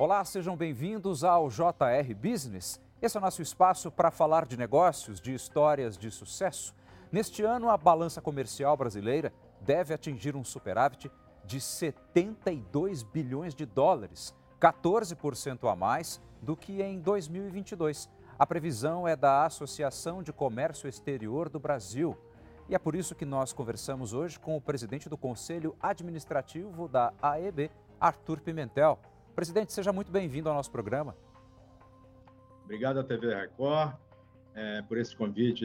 Olá, sejam bem-vindos ao JR Business. Esse é o nosso espaço para falar de negócios, de histórias de sucesso. Neste ano, a balança comercial brasileira deve atingir um superávit de 72 bilhões de dólares, 14% a mais do que em 2022. A previsão é da Associação de Comércio Exterior do Brasil. E é por isso que nós conversamos hoje com o presidente do Conselho Administrativo da AEB, Arthur Pimentel. Presidente, seja muito bem-vindo ao nosso programa. Obrigado à TV Record é, por esse convite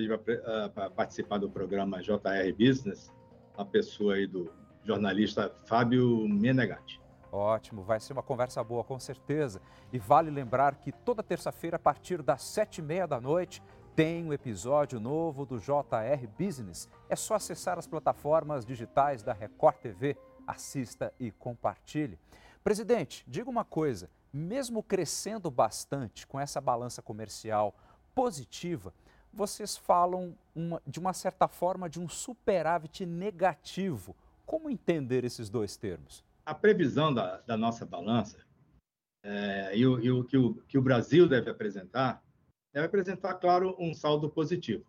para participar do programa JR Business, a pessoa aí do jornalista Fábio Menegatti. Ótimo, vai ser uma conversa boa, com certeza. E vale lembrar que toda terça-feira, a partir das sete e meia da noite, tem um episódio novo do JR Business. É só acessar as plataformas digitais da Record TV, assista e compartilhe. Presidente, diga uma coisa: mesmo crescendo bastante com essa balança comercial positiva, vocês falam uma, de uma certa forma de um superávit negativo. Como entender esses dois termos? a previsão da, da nossa balança é, e, o, e o, que o que o Brasil deve apresentar, deve apresentar, claro, um saldo positivo,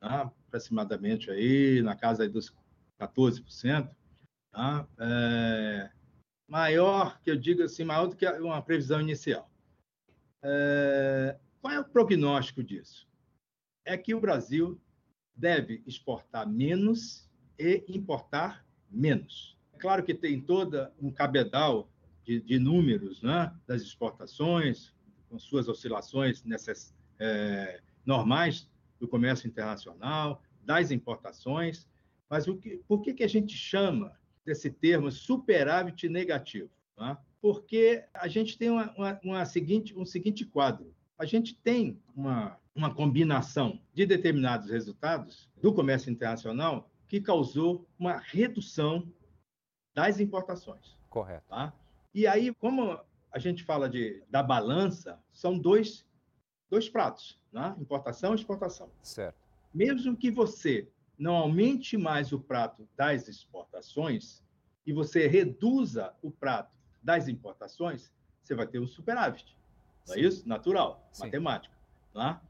tá? aproximadamente aí na casa dos 14%, tá? é, maior, que eu digo assim, maior do que uma previsão inicial. É, qual é o prognóstico disso? É que o Brasil deve exportar menos e importar menos claro que tem toda um cabedal de, de números né, das exportações, com suas oscilações nessas, é, normais do comércio internacional, das importações, mas o que, por que, que a gente chama desse termo superávit negativo? Né? Porque a gente tem uma, uma, uma seguinte, um seguinte quadro. A gente tem uma, uma combinação de determinados resultados do comércio internacional que causou uma redução das importações. Correto. Tá? E aí, como a gente fala de, da balança, são dois, dois pratos, né? importação e exportação. Certo. Mesmo que você não aumente mais o prato das exportações e você reduza o prato das importações, você vai ter um superávit. Não é isso? Natural, Sim. matemática. Tá?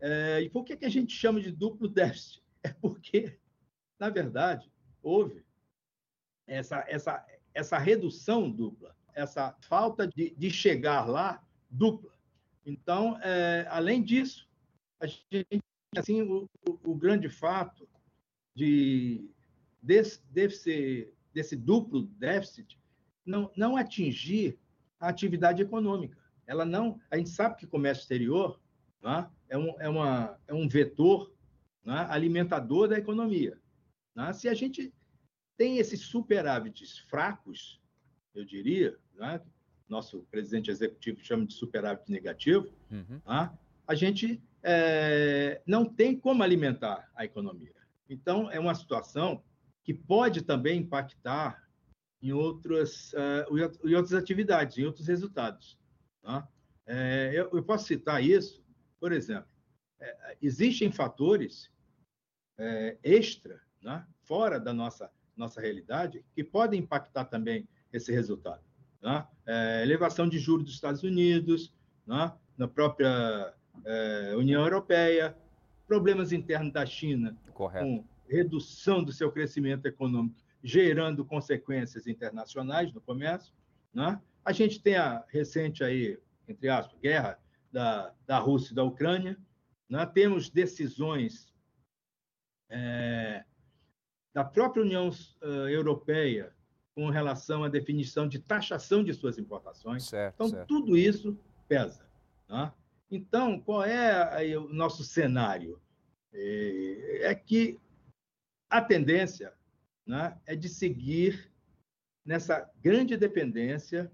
É, e por que, que a gente chama de duplo déficit? É porque, na verdade, houve essa, essa, essa redução dupla, essa falta de, de chegar lá dupla. Então, é, além disso, a gente assim o, o, o grande fato de desse, desse, desse duplo déficit não, não atingir a atividade econômica. Ela não, a gente sabe que comércio exterior né, é, um, é, uma, é um vetor né, alimentador da economia. Né? Se a gente tem esses superávites fracos, eu diria, né? nosso presidente executivo chama de superávit negativo, uhum. Tá? a gente é, não tem como alimentar a economia. Então, é uma situação que pode também impactar em outras, uh, em outras atividades, em outros resultados. Tá? É, eu, eu, posso citar isso, por exemplo, é, existem fatores é, extra, né, fora da nossa nossa realidade, que podem impactar também esse resultado. Né? Elevação de juros dos Estados Unidos, né? na própria é, União Europeia, problemas internos da China, Correto. com redução do seu crescimento econômico, gerando consequências internacionais no comércio. Né? A gente tem a recente aí, entre aspas, guerra da, da Rússia e da Ucrânia. Né? Temos decisões é, da própria União Europeia com relação à definição de taxação de suas importações. Certo, então, certo. tudo isso pesa. Né? Então, qual é o nosso cenário? É, é que a tendência né, é de seguir nessa grande dependência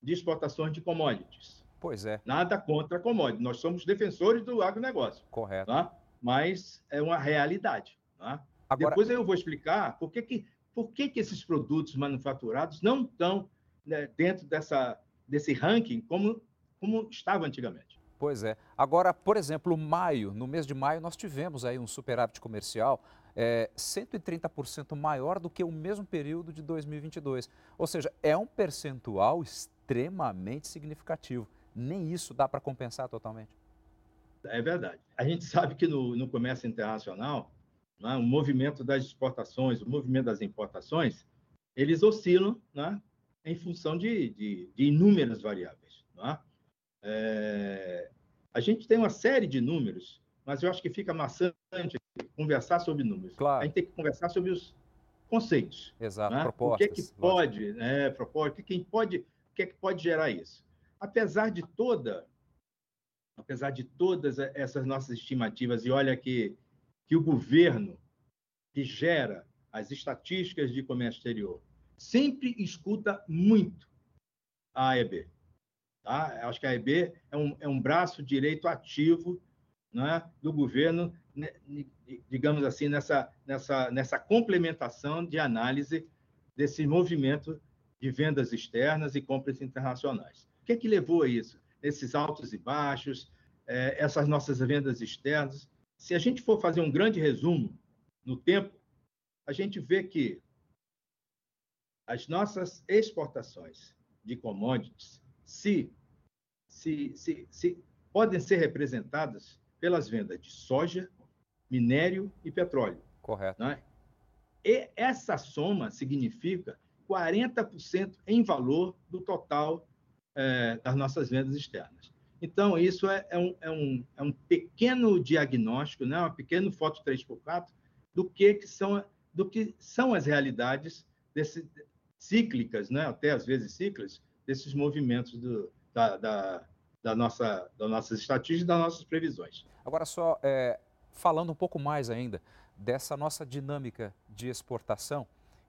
de exportações de commodities. Pois é. Nada contra commodities. Nós somos defensores do agronegócio. Correto. Tá? Mas é uma realidade. Tá? Agora... Depois eu vou explicar por que, que, por que, que esses produtos manufaturados não estão né, dentro dessa, desse ranking como, como estava antigamente. Pois é. Agora, por exemplo, maio, no mês de maio, nós tivemos aí um superávit comercial é 130% maior do que o mesmo período de 2022. Ou seja, é um percentual extremamente significativo. Nem isso dá para compensar totalmente. É verdade. A gente sabe que no, no comércio internacional, né, o movimento das exportações, o movimento das importações, eles oscilam né, em função de, de, de inúmeras variáveis. Né? É, a gente tem uma série de números, mas eu acho que fica maçante conversar sobre números. Claro. A gente tem que conversar sobre os conceitos. Exato, né? propostas. O que é que pode, né, propósito, quem pode, o que é que pode gerar isso? Apesar de toda, apesar de todas essas nossas estimativas, e olha que, que o governo que gera as estatísticas de comércio exterior sempre escuta muito a AEB. Tá? Acho que a AEB é um, é um braço direito ativo né, do governo, né, digamos assim, nessa, nessa, nessa complementação de análise desse movimento de vendas externas e compras internacionais. O que é que levou a isso? Esses altos e baixos, é, essas nossas vendas externas. Se a gente for fazer um grande resumo no tempo, a gente vê que as nossas exportações de commodities se se, se, se podem ser representadas pelas vendas de soja, minério e petróleo. Correto. Né? E essa soma significa 40% em valor do total é, das nossas vendas externas. Então, isso é, é, um, é, um, é um pequeno diagnóstico, né? uma pequena foto 3x4 do que, que, são, do que são as realidades desse, cíclicas, né? até às vezes cíclicas, desses movimentos do, da, da, da nossa, das nossas estatísticas e das nossas previsões. Agora, só é, falando um pouco mais ainda dessa nossa dinâmica de exportação,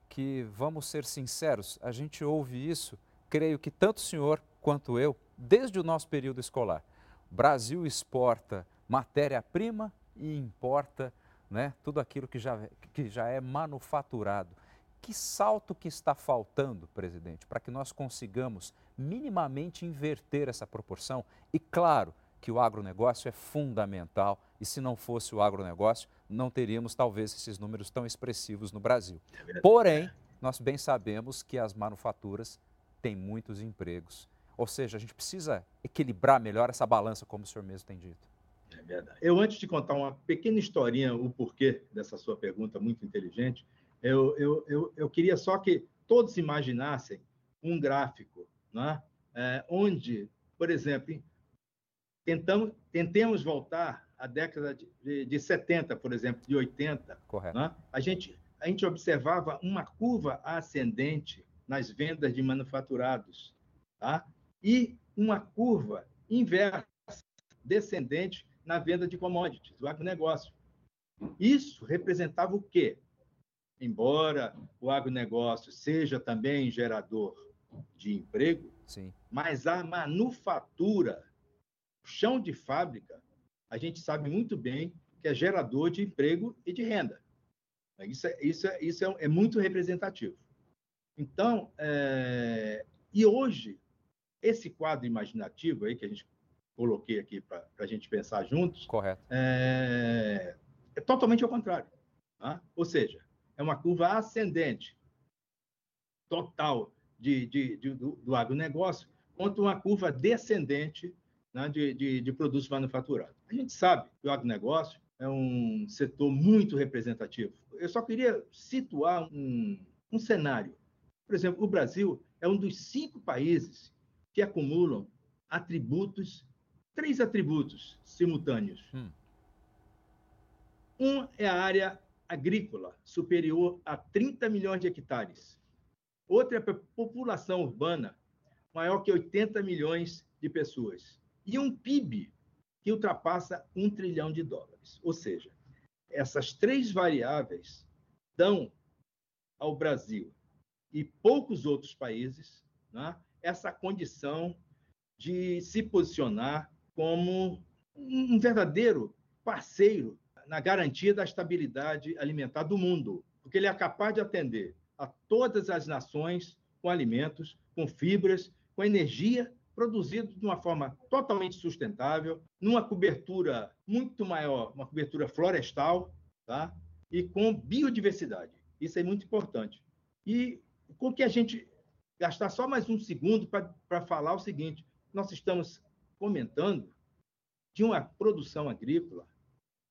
que, vamos ser sinceros, a gente ouve isso, creio que tanto o senhor quanto eu, desde o nosso período escolar. O Brasil exporta matéria-prima e importa né, tudo aquilo que já, que já é manufaturado. Que salto que está faltando, presidente, para que nós consigamos minimamente inverter essa proporção? E claro que o agronegócio é fundamental e se não fosse o agronegócio, não teríamos talvez esses números tão expressivos no Brasil. É Porém, nós bem sabemos que as manufaturas têm muitos empregos. Ou seja, a gente precisa equilibrar melhor essa balança, como o senhor mesmo tem dito. É verdade. Eu, antes de contar uma pequena historinha, o porquê dessa sua pergunta muito inteligente, eu, eu, eu, eu queria só que todos imaginassem um gráfico, né? É, onde, por exemplo, tentamos, tentemos voltar à década de, de, de 70, por exemplo, de 80. Correto. Né? A, gente, a gente observava uma curva ascendente nas vendas de manufaturados tá? e uma curva inversa, descendente, na venda de commodities, o agronegócio. Isso representava o quê? embora o agronegócio seja também gerador de emprego, Sim. mas a manufatura, o chão de fábrica, a gente sabe muito bem que é gerador de emprego e de renda. Isso é, isso é, isso é, é muito representativo. Então, é, e hoje, esse quadro imaginativo aí que a gente coloquei aqui para a gente pensar juntos, Correto. É, é totalmente ao contrário. Tá? Ou seja, é uma curva ascendente total de, de, de do, do, agronegócio, quanto uma curva descendente né, de, de, de produtos manufaturados. A gente sabe que o agronegócio é um setor muito representativo. Eu só queria situar um, um cenário. Por exemplo, o Brasil é um dos cinco países que acumulam atributos, três atributos simultâneos. Hum. Um é a área agrícola superior a 30 milhões de hectares. Outra é a população urbana maior que 80 milhões de pessoas. E um PIB que ultrapassa um trilhão de dólares. Ou seja, essas três variáveis dão ao Brasil e poucos outros países né, essa condição de se posicionar como um verdadeiro parceiro na garantia da estabilidade alimentar do mundo, porque ele é capaz de atender a todas as nações com alimentos, com fibras, com energia produzido de uma forma totalmente sustentável, numa cobertura muito maior, uma cobertura florestal, tá? e com biodiversidade. Isso é muito importante. E com que a gente gastar só mais um segundo para falar o seguinte: nós estamos comentando de uma produção agrícola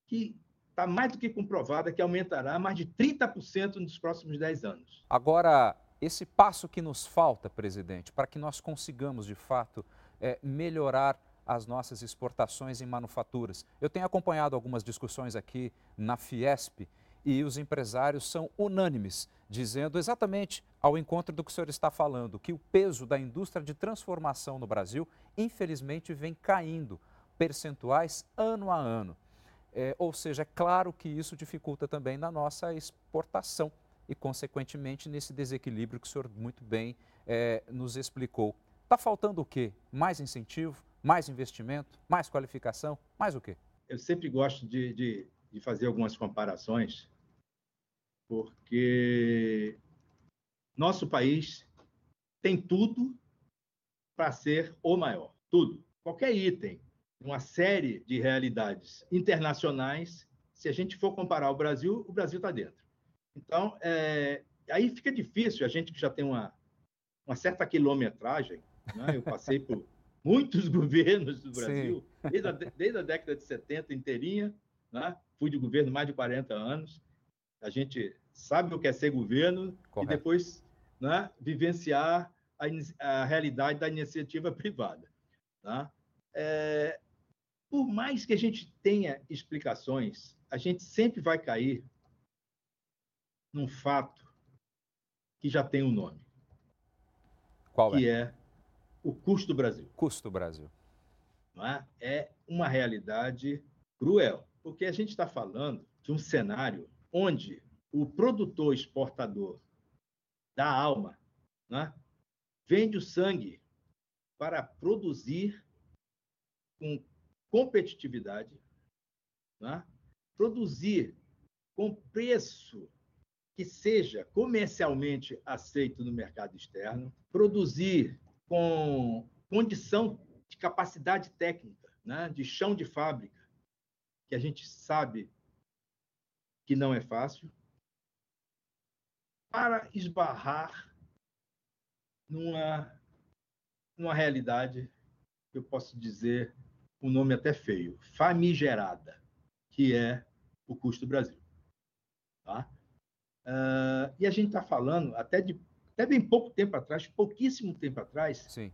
que está mais do que comprovada que aumentará mais de 30% nos próximos 10 anos. Agora, esse passo que nos falta, presidente, para que nós consigamos, de fato, é, melhorar as nossas exportações em manufaturas. Eu tenho acompanhado algumas discussões aqui na Fiesp e os empresários são unânimes, dizendo exatamente ao encontro do que o senhor está falando, que o peso da indústria de transformação no Brasil, infelizmente, vem caindo percentuais ano a ano. É, ou seja, é claro que isso dificulta também na nossa exportação e, consequentemente, nesse desequilíbrio que o senhor muito bem é, nos explicou. Está faltando o quê? Mais incentivo, mais investimento, mais qualificação, mais o quê? Eu sempre gosto de, de, de fazer algumas comparações, porque nosso país tem tudo para ser o maior, tudo. Qualquer item uma série de realidades internacionais. Se a gente for comparar o Brasil, o Brasil está dentro. Então, é, aí fica difícil, a gente que já tem uma, uma certa quilometragem, né? eu passei por muitos governos do Brasil, desde a, desde a, década de 70 inteirinha, né? fui de governo mais de 40 anos, a gente sabe o que é ser governo Correto. e depois né, vivenciar a, a, realidade da iniciativa privada. Né? É, por mais que a gente tenha explicações, a gente sempre vai cair num fato que já tem um nome. Qual que é? é o custo do Brasil. Custo do Brasil. Não é? é uma realidade cruel, porque a gente está falando de um cenário onde o produtor exportador da alma é? vende o sangue para produzir com competitividade, né? produzir com preço que seja comercialmente aceito no mercado externo, produzir com condição de capacidade técnica, né? de chão de fábrica, que a gente sabe que não é fácil, para esbarrar numa, numa realidade que eu posso dizer um nome até feio, famigerada, que é o custo do Brasil. Tá? Uh, e a gente está falando, até, de, até bem pouco tempo atrás, pouquíssimo tempo atrás, Sim.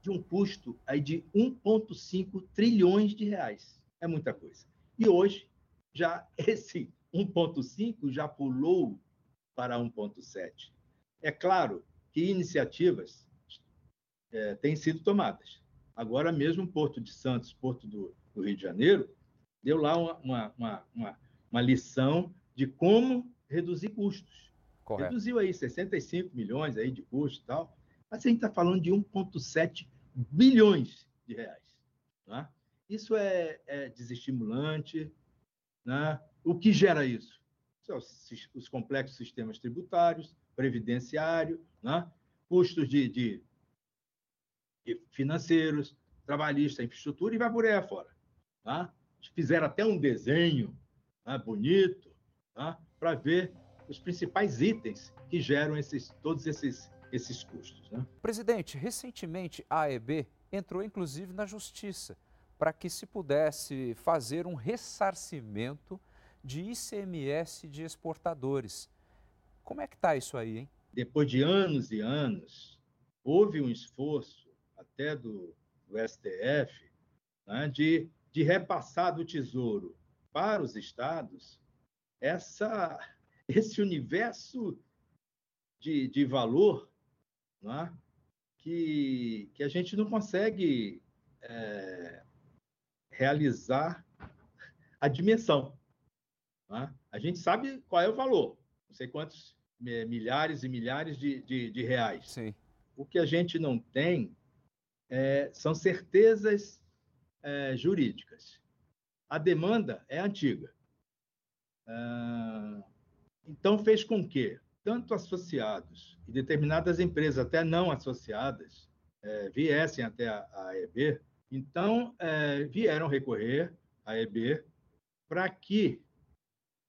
de um custo aí de 1,5 trilhões de reais. É muita coisa. E hoje, já esse 1,5 já pulou para 1,7. É claro que iniciativas é, têm sido tomadas. Agora mesmo Porto de Santos, Porto do, do Rio de Janeiro, deu lá uma, uma, uma, uma, lição de como reduzir custos. Correto. Reduziu aí 65 milhões aí de custos e tal, mas a gente está falando de 1,7 bilhões de reais. Né? Isso é, é desestimulante. Né? O que gera isso? São os complexos sistemas tributários, previdenciário, né? custos de, de financeiros, trabalhistas, infraestrutura e vai por aí afora. Tá? Fizeram até um desenho tá? bonito tá? para ver os principais itens que geram esses, todos esses, esses custos. Né? Presidente, recentemente a AEB entrou inclusive na justiça para que se pudesse fazer um ressarcimento de ICMS de exportadores. Como é que está isso aí, hein? Depois de anos e anos, houve um esforço até do, do STF, né, de, de repassar do Tesouro para os estados essa, esse universo de, de valor né, que, que a gente não consegue é, realizar a dimensão. Né? A gente sabe qual é o valor, não sei quantos milhares e milhares de, de, de reais. Sim. O que a gente não tem é, são certezas é, jurídicas. A demanda é antiga. Ah, então, fez com que tanto associados e determinadas empresas, até não associadas, é, viessem até a, a EB. Então, é, vieram recorrer à EB para que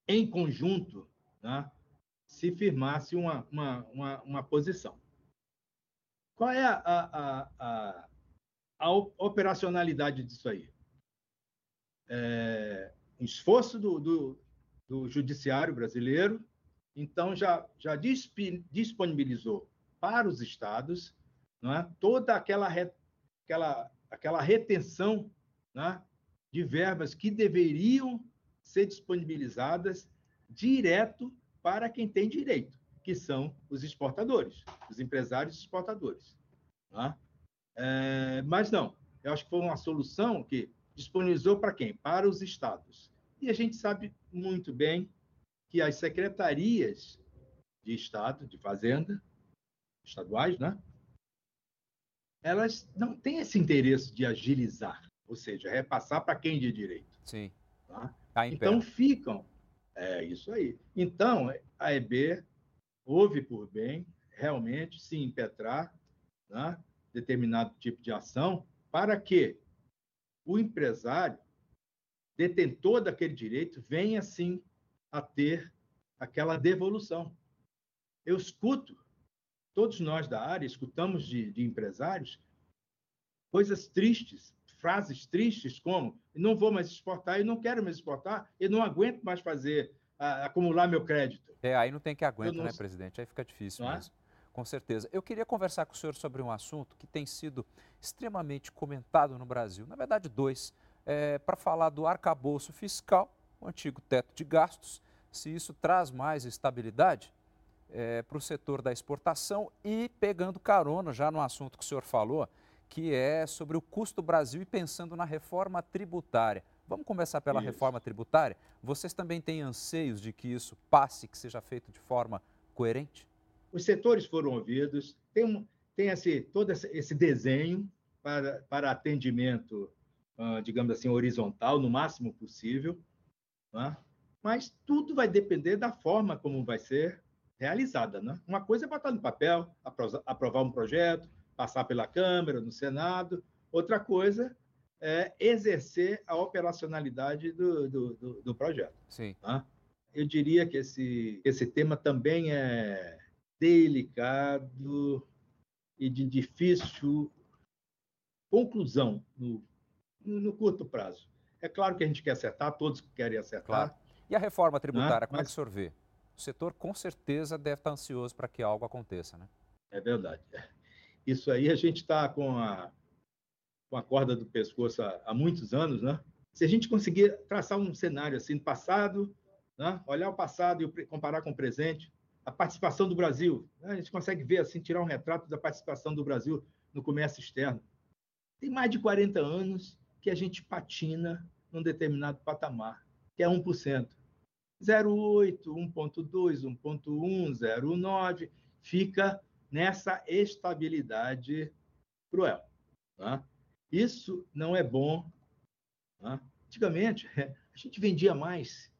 em conjunto, né, se firmasse uma, uma, uma, uma, posição. Qual é a, a, a, a operacionalidade disso aí? É, um esforço do, do, do judiciário brasileiro, então já, já disponibilizou para os estados é, toda aquela, aquela, aquela retenção né, de verbas que deveriam ser disponibilizadas direto para quem tem direito, que são os exportadores, os empresários exportadores. Tá? É, mas não, eu acho que foi uma solução que disponibilizou para quem? Para os estados. E a gente sabe muito bem que as secretarias de Estado, de Fazenda, estaduais, né? elas não têm esse interesse de agilizar, ou seja, repassar para quem de direito. Sim. Tá? Tá então ficam. É isso aí. Então, a EB houve por bem realmente se impetrar né, determinado tipo de ação para que o empresário, detentor daquele direito, venha sim a ter aquela devolução. Eu escuto, todos nós da área escutamos de, de empresários coisas tristes, frases tristes como não vou mais exportar, eu não quero mais exportar, eu não aguento mais fazer, uh, acumular meu crédito. É, aí não tem que aguentar, não... né, presidente? Aí fica difícil não é? mesmo. É? Com certeza. Eu queria conversar com o senhor sobre um assunto que tem sido extremamente comentado no Brasil. Na verdade, dois. É, Para falar do arcabouço fiscal, o antigo teto de gastos, se isso traz mais estabilidade é, para o setor da exportação e pegando carona já no assunto que o senhor falou, que é sobre o custo Brasil e pensando na reforma tributária. Vamos começar pela isso. reforma tributária? Vocês também têm anseios de que isso passe, que seja feito de forma coerente? Os setores foram ouvidos, tem, um, tem esse, todo esse desenho para, para atendimento, uh, digamos assim, horizontal, no máximo possível, né? mas tudo vai depender da forma como vai ser realizada. Né? Uma coisa é botar no papel, aprovar um projeto, passar pela Câmara, no Senado. Outra coisa é exercer a operacionalidade do, do, do, do projeto. Sim. Tá? Eu diria que esse, esse tema também é delicado e de difícil conclusão no, no curto prazo. É claro que a gente quer acertar, todos querem acertar. Claro. E a reforma tributária, né? como Mas... é que o senhor vê? O setor com certeza deve estar ansioso para que algo aconteça, né? É verdade. Isso aí a gente está com a, com a corda do pescoço há, há, muitos anos, né? Se a gente conseguir traçar um cenário assim, passado, né? olhar o passado e comparar com o presente, a participação do Brasil, a gente consegue ver assim, tirar um retrato da participação do Brasil no comércio externo. Tem mais de 40 anos que a gente patina num determinado patamar, que é 1%. 0,8, 1,2, 1,1, 0,9, fica nessa estabilidade cruel. Tá? Isso não é bom. Tá? Antigamente, a gente vendia mais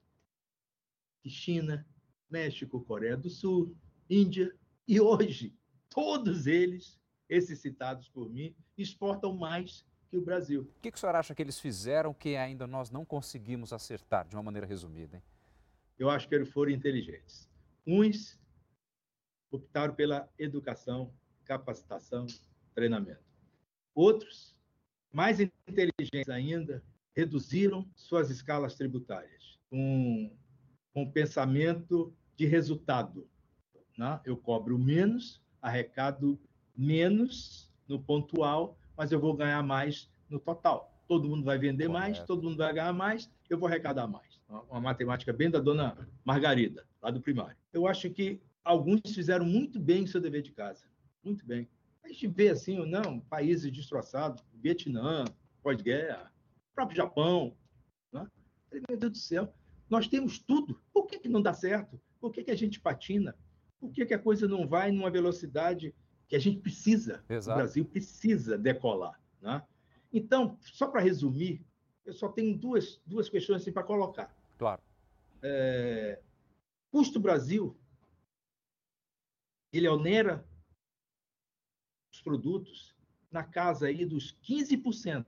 que China, México, Coreia do Sul, Índia, e hoje, todos eles, esses citados por mim, exportam mais que o Brasil. O que, que o senhor acha que eles fizeram que ainda nós não conseguimos acertar, de uma maneira resumida? Hein? Eu acho que eles foram inteligentes. Uns optaram pela educação, capacitação, treinamento. Outros, mais inteligentes ainda, reduziram suas escalas tributárias com, com pensamento de resultado. Né? Eu cobro menos, arrecado menos no pontual, mas eu vou ganhar mais no total. Todo mundo vai vender Correto. mais, todo mundo vai ganhar mais, eu vou arrecadar mais. Uma matemática bem da dona Margarida, lá do primário. Eu acho que alguns fizeram muito bem o seu dever de casa. Muito bem. A gente vê assim, ou não, países destroçados, Vietnã, pós-guerra, próprio Japão. Né? Meu Deus do céu, nós temos tudo. Por que, que não dá certo? Por que, que a gente patina? Por que, que a coisa não vai numa velocidade que a gente precisa? Exato. O Brasil precisa decolar. Né? Então, só para resumir, eu só tenho duas, duas questões assim para colocar. Claro. É, custo Brasil ele onera os produtos na casa aí dos 15%.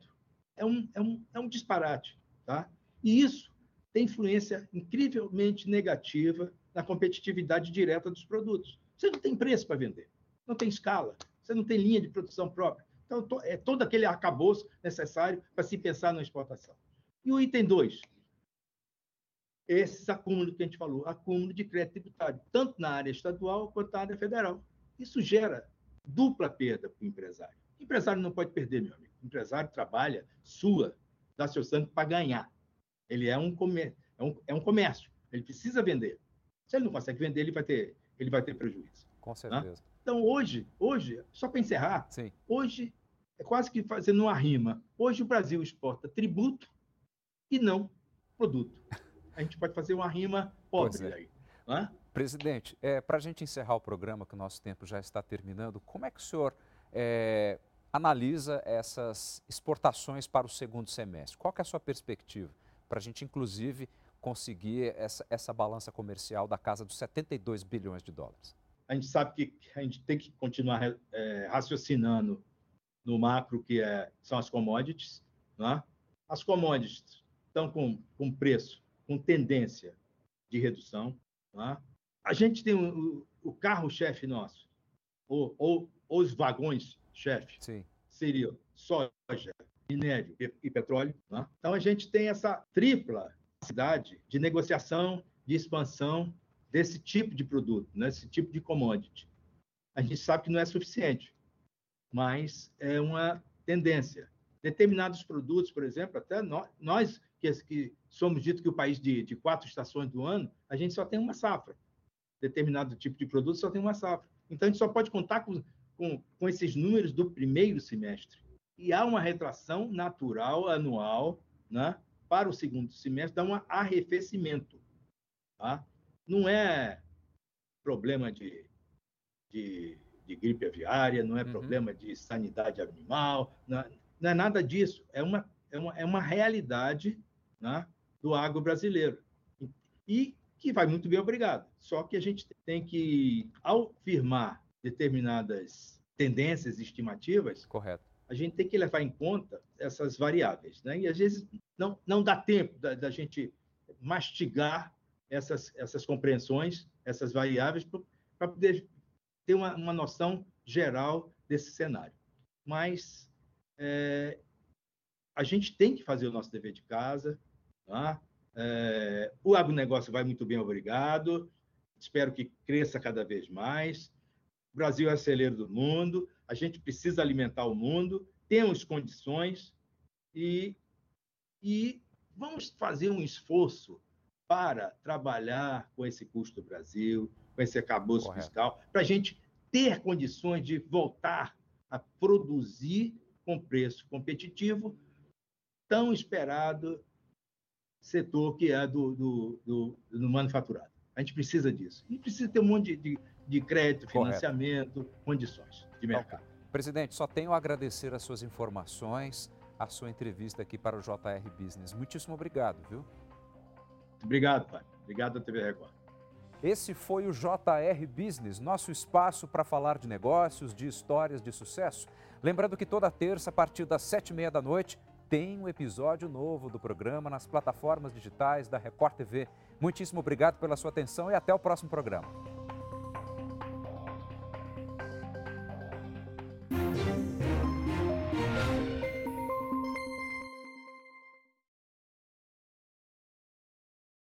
É um, é um, é um disparate. Tá? E isso tem influência incrivelmente negativa na competitividade direta dos produtos. Você não tem preço para vender, não tem escala, você não tem linha de produção própria. Então, é todo aquele arcabouço necessário para se pensar na exportação. E o item 2, esses acúmulos que a gente falou, acúmulo de crédito tributário, tanto na área estadual quanto na área federal. Isso gera dupla perda para o empresário. O empresário não pode perder, meu amigo. O empresário trabalha, sua, dá seu sangue para ganhar. Ele é um, comer, é, um, é um comércio, ele precisa vender. Se ele não consegue vender, ele vai ter, ele vai ter prejuízo. Com né? certeza. Né? Então, hoje, hoje, só para encerrar, Sim. hoje é quase que fazendo uma rima. Hoje o Brasil exporta tributo e não produto. A gente pode fazer uma rima pobre é. aí. Né? Presidente, é, para a gente encerrar o programa, que o nosso tempo já está terminando, como é que o senhor é, analisa essas exportações para o segundo semestre? Qual é a sua perspectiva para a gente, inclusive, conseguir essa, essa balança comercial da casa dos 72 bilhões de dólares? A gente sabe que a gente tem que continuar é, raciocinando no macro, que é, são as commodities. Né? As commodities estão com, com preço, com tendência de redução. Né? A gente tem o, o carro-chefe nosso, ou, ou, os vagões-chefe, seriam soja, minério e, petróleo. Né? Então, a gente tem essa tripla capacidade de negociação, de expansão desse tipo de produto, né? tipo de commodity. A gente sabe que não é suficiente mas é uma tendência. Determinados produtos, por exemplo, até nós, nós que, que, somos dito que o país de, de quatro estações do ano, a gente só tem uma safra. Determinado tipo de produto só tem uma safra. Então, a gente só pode contar com, com, com esses números do primeiro semestre. E há uma retração natural anual né, para o segundo semestre, dá um arrefecimento. Tá? Não é problema de, de de gripe aviária, não é uhum. problema de sanidade animal, não, é, não, é nada disso. É uma, é uma, é uma realidade né, do agro brasileiro. E que vai muito bem, obrigado. Só que a gente tem que, ao firmar determinadas tendências estimativas, Correto. A gente tem que levar em conta essas variáveis. Né? E às vezes não, não dá tempo da, da gente mastigar essas, essas compreensões, essas variáveis, para poder ter uma, uma noção geral desse cenário. Mas é, a gente tem que fazer o nosso dever de casa. Tá? É, o agronegócio vai muito bem, obrigado. Espero que cresça cada vez mais. O Brasil é o celeiro do mundo. A gente precisa alimentar o mundo. Temos condições e, e vamos fazer um esforço para trabalhar com esse custo do Brasil, com esse acabouço Correto. fiscal, para a gente ter condições de voltar a produzir com preço competitivo, tão esperado setor que é do, do, do, do manufaturado. A gente precisa disso. E precisa ter um monte de, de, de crédito, financiamento, Correto. condições de mercado. Okay. Presidente, só tenho a agradecer as suas informações, a sua entrevista aqui para o JR Business. Muitíssimo obrigado, viu? Obrigado, pai. Obrigado à TV Record. Esse foi o JR Business, nosso espaço para falar de negócios, de histórias de sucesso. Lembrando que toda terça, a partir das sete e meia da noite, tem um episódio novo do programa nas plataformas digitais da Record TV. Muitíssimo obrigado pela sua atenção e até o próximo programa.